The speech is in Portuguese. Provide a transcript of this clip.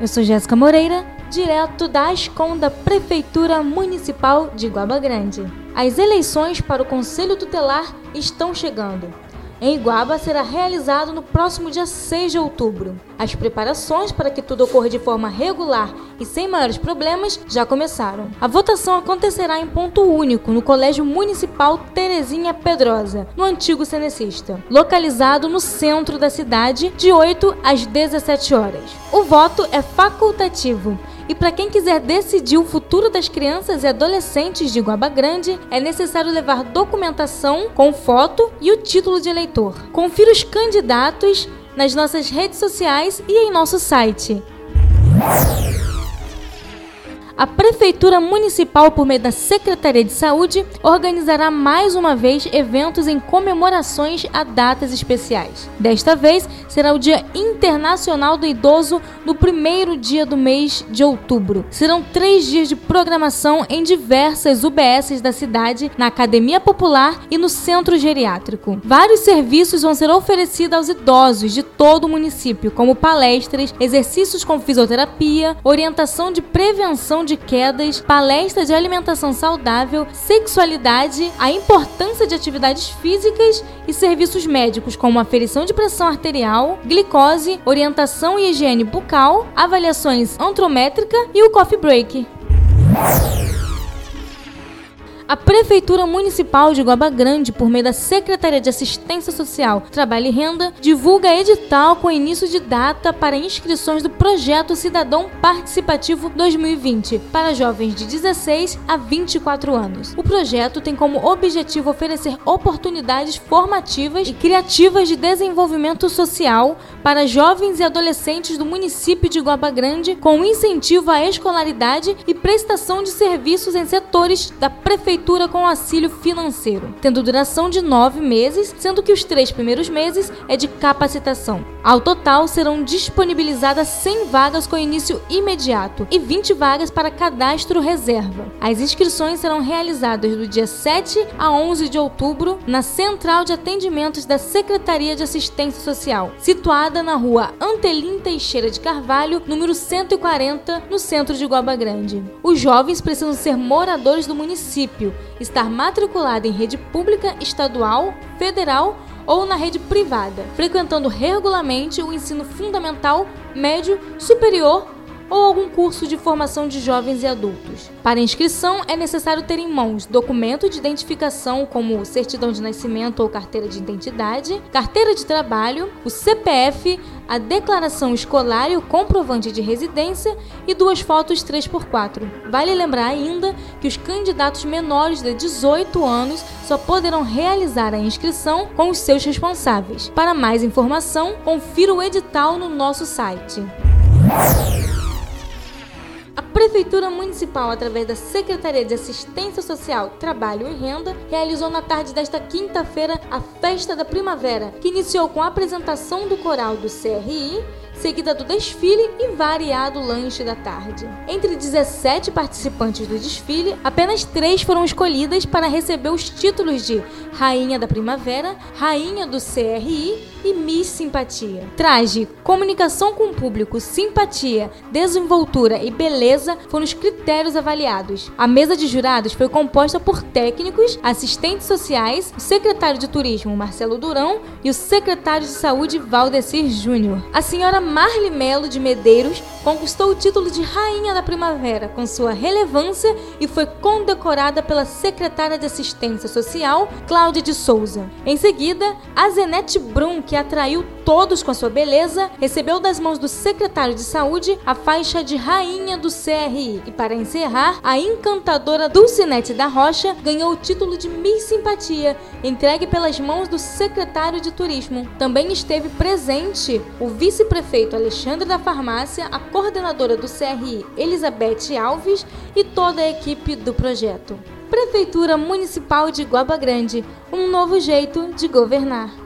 Eu sou Jéssica Moreira, direto da Ascom da Prefeitura Municipal de Guaba Grande. As eleições para o Conselho Tutelar estão chegando em Iguaba será realizado no próximo dia 6 de outubro. As preparações para que tudo ocorra de forma regular e sem maiores problemas já começaram. A votação acontecerá em ponto único no Colégio Municipal Terezinha Pedrosa, no antigo Cenecista, localizado no centro da cidade, de 8 às 17 horas. O voto é facultativo e para quem quiser decidir o futuro das crianças e adolescentes de Guaba Grande, é necessário levar documentação com foto e o título de eleitor. Confira os candidatos nas nossas redes sociais e em nosso site a Prefeitura Municipal, por meio da Secretaria de Saúde, organizará mais uma vez eventos em comemorações a datas especiais. Desta vez, será o Dia Internacional do Idoso no primeiro dia do mês de outubro. Serão três dias de programação em diversas UBSs da cidade, na Academia Popular e no Centro Geriátrico. Vários serviços vão ser oferecidos aos idosos de todo o município, como palestras, exercícios com fisioterapia, orientação de prevenção de de quedas, palestra de alimentação saudável, sexualidade, a importância de atividades físicas e serviços médicos como aferição de pressão arterial, glicose, orientação e higiene bucal, avaliações antrométrica e o coffee break. A Prefeitura Municipal de Guaba Grande, por meio da Secretaria de Assistência Social, Trabalho e Renda, divulga edital com início de data para inscrições do Projeto Cidadão Participativo 2020 para jovens de 16 a 24 anos. O projeto tem como objetivo oferecer oportunidades formativas e criativas de desenvolvimento social para jovens e adolescentes do município de Guaba Grande, com incentivo à escolaridade e prestação de serviços em setores da Prefeitura prefeitura com auxílio financeiro, tendo duração de nove meses, sendo que os três primeiros meses é de capacitação. Ao total, serão disponibilizadas 100 vagas com início imediato e 20 vagas para cadastro reserva. As inscrições serão realizadas do dia 7 a 11 de outubro na Central de Atendimentos da Secretaria de Assistência Social, situada na rua Antelim Teixeira de Carvalho, número 140, no centro de Guaba Grande. Os jovens precisam ser moradores do município estar matriculado em rede pública, estadual, federal ou na rede privada, frequentando regularmente o ensino fundamental, médio, superior ou algum curso de formação de jovens e adultos. Para inscrição, é necessário ter em mãos documento de identificação como certidão de nascimento ou carteira de identidade, carteira de trabalho, o CPF, a declaração escolar e o comprovante de residência e duas fotos 3x4. Vale lembrar ainda que os candidatos menores de 18 anos só poderão realizar a inscrição com os seus responsáveis. Para mais informação, confira o edital no nosso site. Prefeitura Municipal, através da Secretaria de Assistência Social, Trabalho e Renda, realizou na tarde desta quinta-feira a Festa da Primavera, que iniciou com a apresentação do coral do CRI seguida do desfile e variado lanche da tarde. Entre 17 participantes do desfile, apenas três foram escolhidas para receber os títulos de Rainha da Primavera, Rainha do CRI e Miss Simpatia. Traje, comunicação com o público, simpatia, desenvoltura e beleza foram os critérios avaliados. A mesa de jurados foi composta por técnicos, assistentes sociais, o secretário de turismo Marcelo Durão e o secretário de saúde Valdecir Júnior. A senhora Marli Melo de Medeiros conquistou o título de Rainha da Primavera com sua relevância e foi condecorada pela secretária de Assistência Social, Cláudia de Souza. Em seguida, a Zenete Brum, que atraiu todos com a sua beleza, recebeu das mãos do secretário de Saúde a faixa de Rainha do CRI. E para encerrar, a encantadora Dulcinete da Rocha ganhou o título de Miss Simpatia, entregue pelas mãos do secretário de Turismo. Também esteve presente o vice-prefeito prefeito Alexandre da Farmácia, a coordenadora do CRI Elizabeth Alves e toda a equipe do projeto. Prefeitura Municipal de Guaba Grande, um novo jeito de governar.